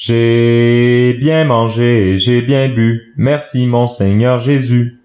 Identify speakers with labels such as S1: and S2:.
S1: J'ai bien mangé, j'ai bien bu, merci mon Seigneur Jésus.